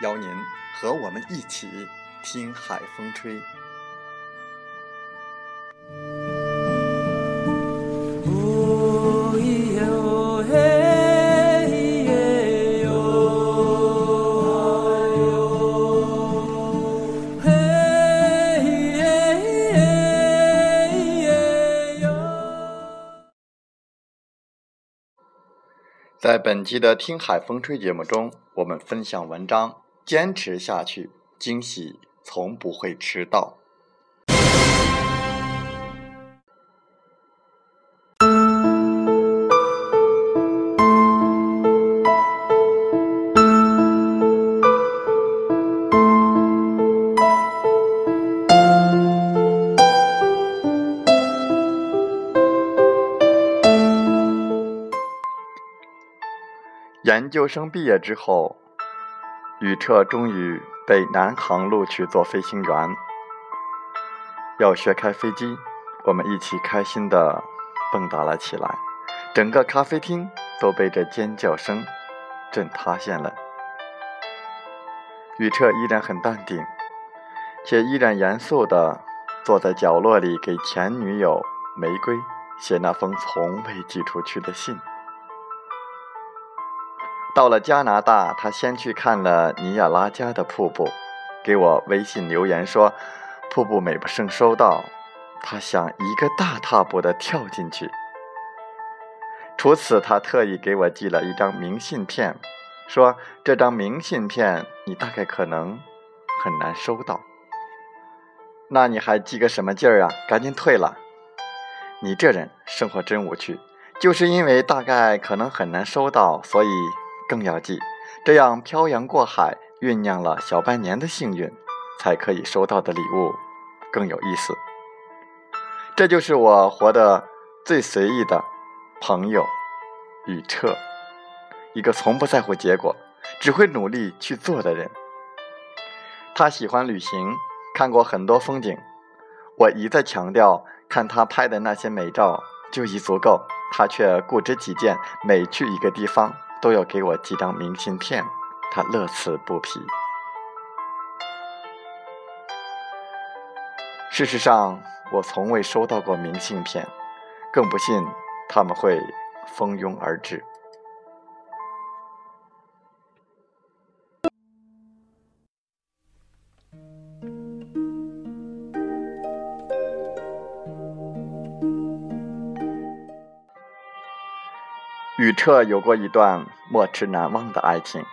邀您和我们一起听海风吹。在本期的《听海风吹》节目中，我们分享文章。坚持下去，惊喜从不会迟到。研究生毕业之后。宇彻终于被南航录取做飞行员，要学开飞机，我们一起开心的蹦跶了起来，整个咖啡厅都被这尖叫声震塌陷了。宇彻依然很淡定，且依然严肃的坐在角落里给前女友玫瑰写那封从未寄出去的信。到了加拿大，他先去看了尼亚拉加的瀑布，给我微信留言说：“瀑布美不胜收，到他想一个大踏步的跳进去。”除此，他特意给我寄了一张明信片，说：“这张明信片你大概可能很难收到。”那你还寄个什么劲儿啊？赶紧退了！你这人生活真无趣，就是因为大概可能很难收到，所以。更要记，这样漂洋过海酝酿了小半年的幸运，才可以收到的礼物更有意思。这就是我活得最随意的朋友宇彻，一个从不在乎结果，只会努力去做的人。他喜欢旅行，看过很多风景。我一再强调，看他拍的那些美照就已足够，他却固执己见，每去一个地方。都要给我寄张明信片，他乐此不疲。事实上，我从未收到过明信片，更不信他们会蜂拥而至。宇彻有过一段莫齿难忘的爱情，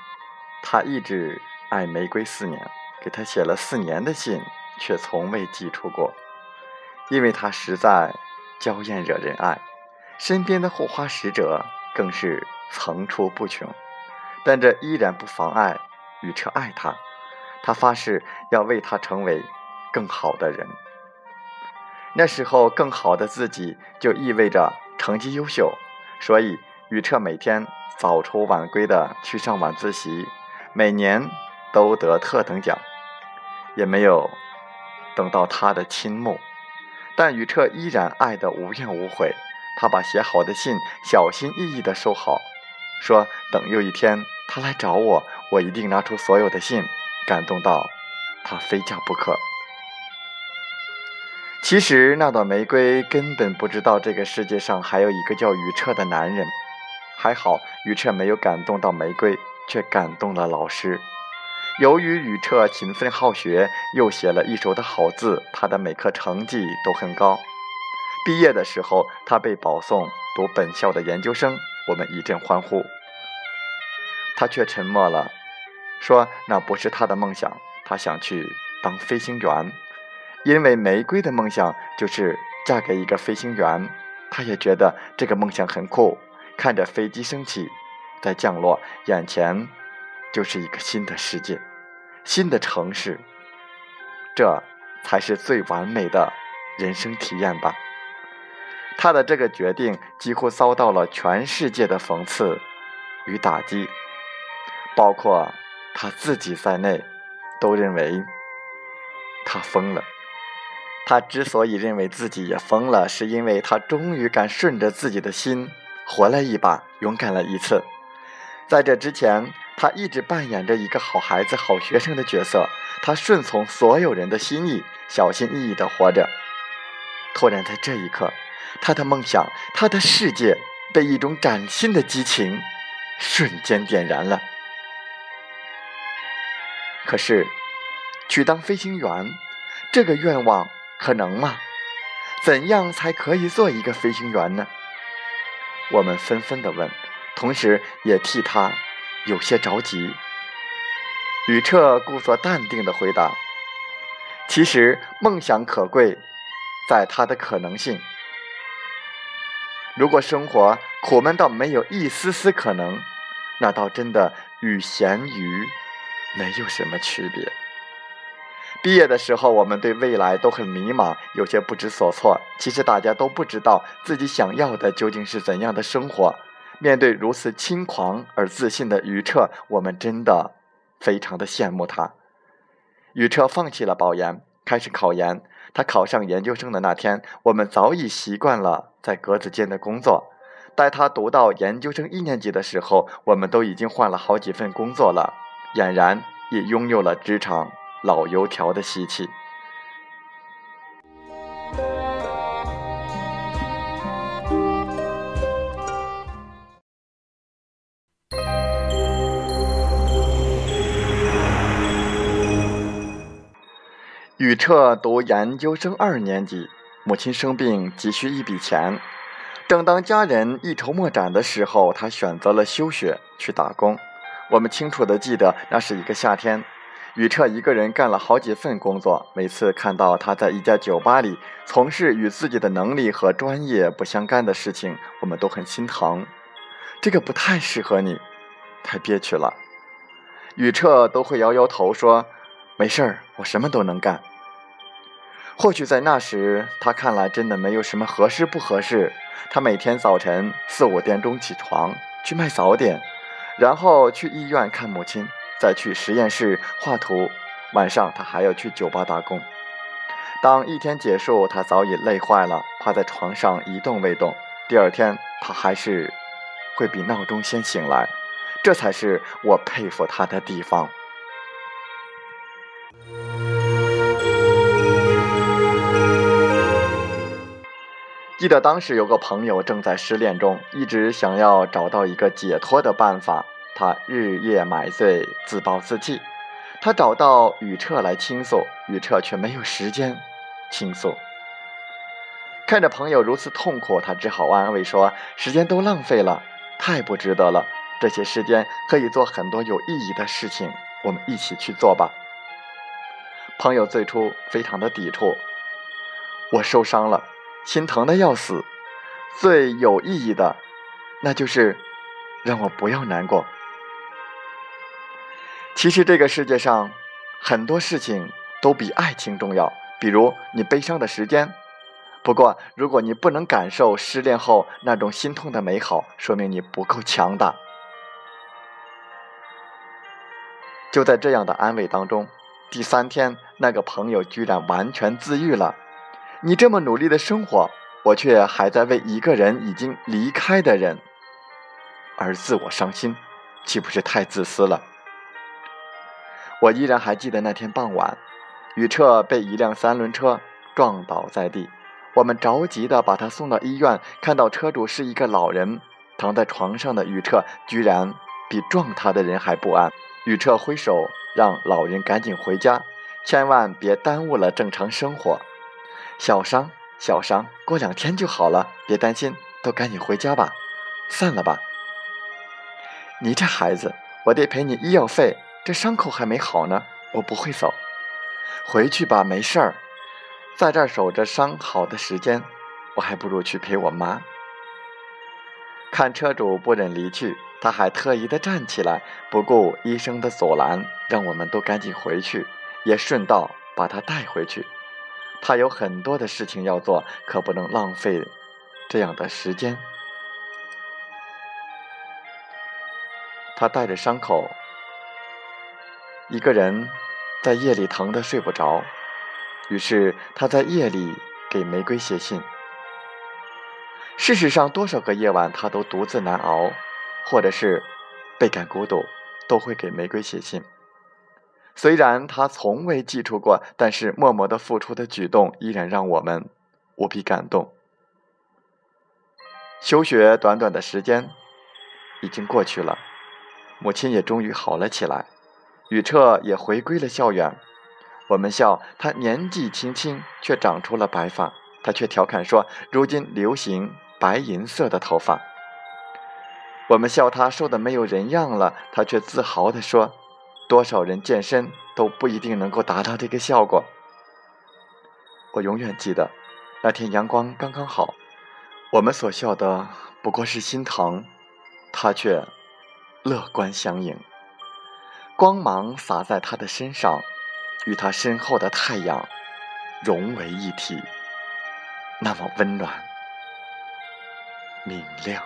他一直爱玫瑰四年，给他写了四年的信，却从未寄出过，因为他实在娇艳惹人爱，身边的护花使者更是层出不穷，但这依然不妨碍宇彻爱他，他发誓要为他成为更好的人。那时候，更好的自己就意味着成绩优秀，所以。宇彻每天早出晚归的去上晚自习，每年都得特等奖，也没有等到他的倾慕，但宇彻依然爱得无怨无悔。他把写好的信小心翼翼地收好，说等有一天他来找我，我一定拿出所有的信，感动到他非嫁不可。其实那朵玫瑰根本不知道这个世界上还有一个叫宇彻的男人。还好宇彻没有感动到玫瑰，却感动了老师。由于宇彻勤奋好学，又写了一手的好字，他的每科成绩都很高。毕业的时候，他被保送读本校的研究生，我们一阵欢呼。他却沉默了，说那不是他的梦想，他想去当飞行员。因为玫瑰的梦想就是嫁给一个飞行员，他也觉得这个梦想很酷。看着飞机升起，再降落，眼前就是一个新的世界，新的城市。这才是最完美的人生体验吧。他的这个决定几乎遭到了全世界的讽刺与打击，包括他自己在内，都认为他疯了。他之所以认为自己也疯了，是因为他终于敢顺着自己的心活了一把，勇敢了一次。在这之前，他一直扮演着一个好孩子、好学生的角色，他顺从所有人的心意，小心翼翼地活着。突然，在这一刻，他的梦想、他的世界被一种崭新的激情瞬间点燃了。可是，去当飞行员这个愿望。可能吗？怎样才可以做一个飞行员呢？我们纷纷的问，同时也替他有些着急。宇彻故作淡定的回答：“其实梦想可贵，在它的可能性。如果生活苦闷到没有一丝丝可能，那倒真的与咸鱼没有什么区别。”毕业的时候，我们对未来都很迷茫，有些不知所措。其实大家都不知道自己想要的究竟是怎样的生活。面对如此轻狂而自信的于彻，我们真的非常的羡慕他。于彻放弃了保研，开始考研。他考上研究生的那天，我们早已习惯了在格子间的工作。待他读到研究生一年级的时候，我们都已经换了好几份工作了，俨然也拥有了职场。老油条的习气。宇彻读研究生二年级，母亲生病，急需一笔钱。正当家人一筹莫展的时候，他选择了休学去打工。我们清楚的记得，那是一个夏天。宇彻一个人干了好几份工作，每次看到他在一家酒吧里从事与自己的能力和专业不相干的事情，我们都很心疼。这个不太适合你，太憋屈了。宇彻都会摇摇头说：“没事儿，我什么都能干。”或许在那时，他看来真的没有什么合适不合适。他每天早晨四五点钟起床去卖早点，然后去医院看母亲。再去实验室画图，晚上他还要去酒吧打工。当一天结束，他早已累坏了，趴在床上一动未动。第二天，他还是会比闹钟先醒来，这才是我佩服他的地方。记得当时有个朋友正在失恋中，一直想要找到一个解脱的办法。他日夜买醉，自暴自弃。他找到宇彻来倾诉，宇彻却没有时间倾诉。看着朋友如此痛苦，他只好安慰说：“时间都浪费了，太不值得了。这些时间可以做很多有意义的事情，我们一起去做吧。”朋友最初非常的抵触，我受伤了，心疼的要死。最有意义的，那就是让我不要难过。其实这个世界上，很多事情都比爱情重要。比如你悲伤的时间。不过，如果你不能感受失恋后那种心痛的美好，说明你不够强大。就在这样的安慰当中，第三天，那个朋友居然完全自愈了。你这么努力的生活，我却还在为一个人已经离开的人而自我伤心，岂不是太自私了？我依然还记得那天傍晚，宇彻被一辆三轮车撞倒在地。我们着急地把他送到医院，看到车主是一个老人，躺在床上的宇彻居然比撞他的人还不安。宇彻挥手让老人赶紧回家，千万别耽误了正常生活。小伤小伤，过两天就好了，别担心，都赶紧回家吧，散了吧。你这孩子，我得赔你医药费，这伤口还没好呢，我不会走。回去吧，没事儿。在这儿守着伤好的时间，我还不如去陪我妈。看车主不忍离去，他还特意的站起来，不顾医生的阻拦，让我们都赶紧回去，也顺道把他带回去。他有很多的事情要做，可不能浪费这样的时间。他带着伤口，一个人在夜里疼得睡不着。于是他在夜里给玫瑰写信。事实上，多少个夜晚他都独自难熬，或者是倍感孤独，都会给玫瑰写信。虽然他从未寄出过，但是默默的付出的举动依然让我们无比感动。休学短短的时间已经过去了，母亲也终于好了起来，宇彻也回归了校园。我们笑他年纪轻轻却长出了白发，他却调侃说：“如今流行白银色的头发。”我们笑他瘦的没有人样了，他却自豪地说：“多少人健身都不一定能够达到这个效果。”我永远记得那天阳光刚刚好，我们所笑的不过是心疼，他却乐观相迎，光芒洒在他的身上。与他身后的太阳融为一体，那么温暖、明亮。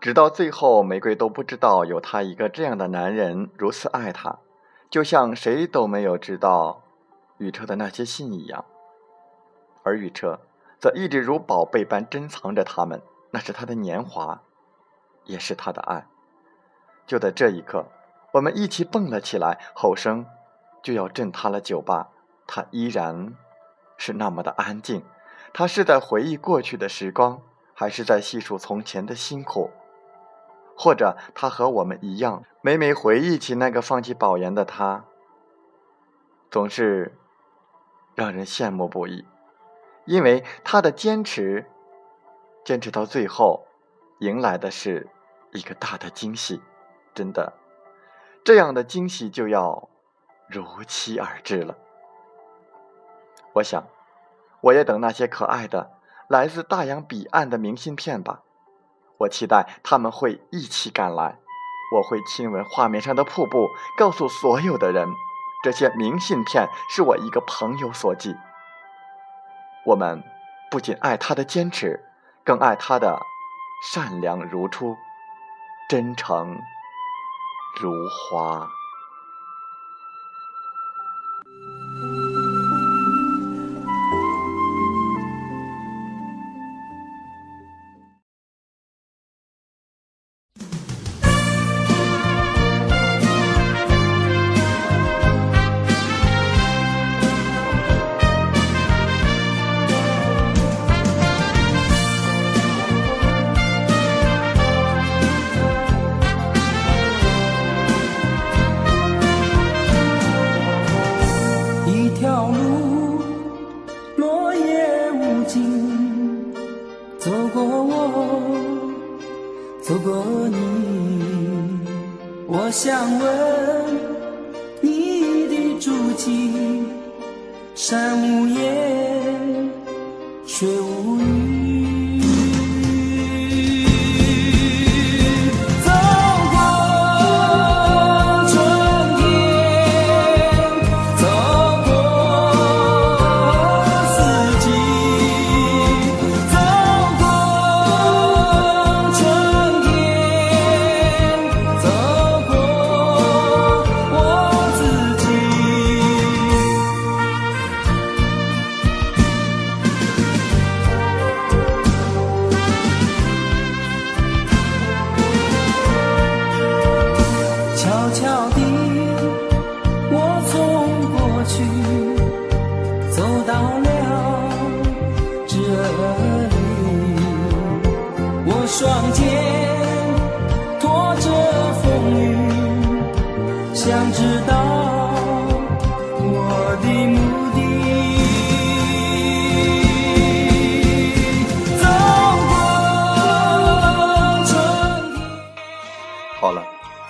直到最后，玫瑰都不知道有他一个这样的男人如此爱她。就像谁都没有知道宇彻的那些信一样，而宇彻则一直如宝贝般珍藏着他们。那是他的年华，也是他的爱。就在这一刻，我们一起蹦了起来，吼声就要震塌了酒吧。他依然是那么的安静。他是在回忆过去的时光，还是在细数从前的辛苦？或者他和我们一样，每每回忆起那个放弃保研的他，总是让人羡慕不已，因为他的坚持，坚持到最后，迎来的是一个大的惊喜。真的，这样的惊喜就要如期而至了。我想，我也等那些可爱的来自大洋彼岸的明信片吧。我期待他们会一起赶来，我会亲吻画面上的瀑布，告诉所有的人，这些明信片是我一个朋友所寄。我们不仅爱他的坚持，更爱他的善良如初，真诚如花。山无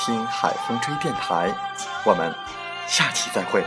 听海风吹电台”。我们下期再会。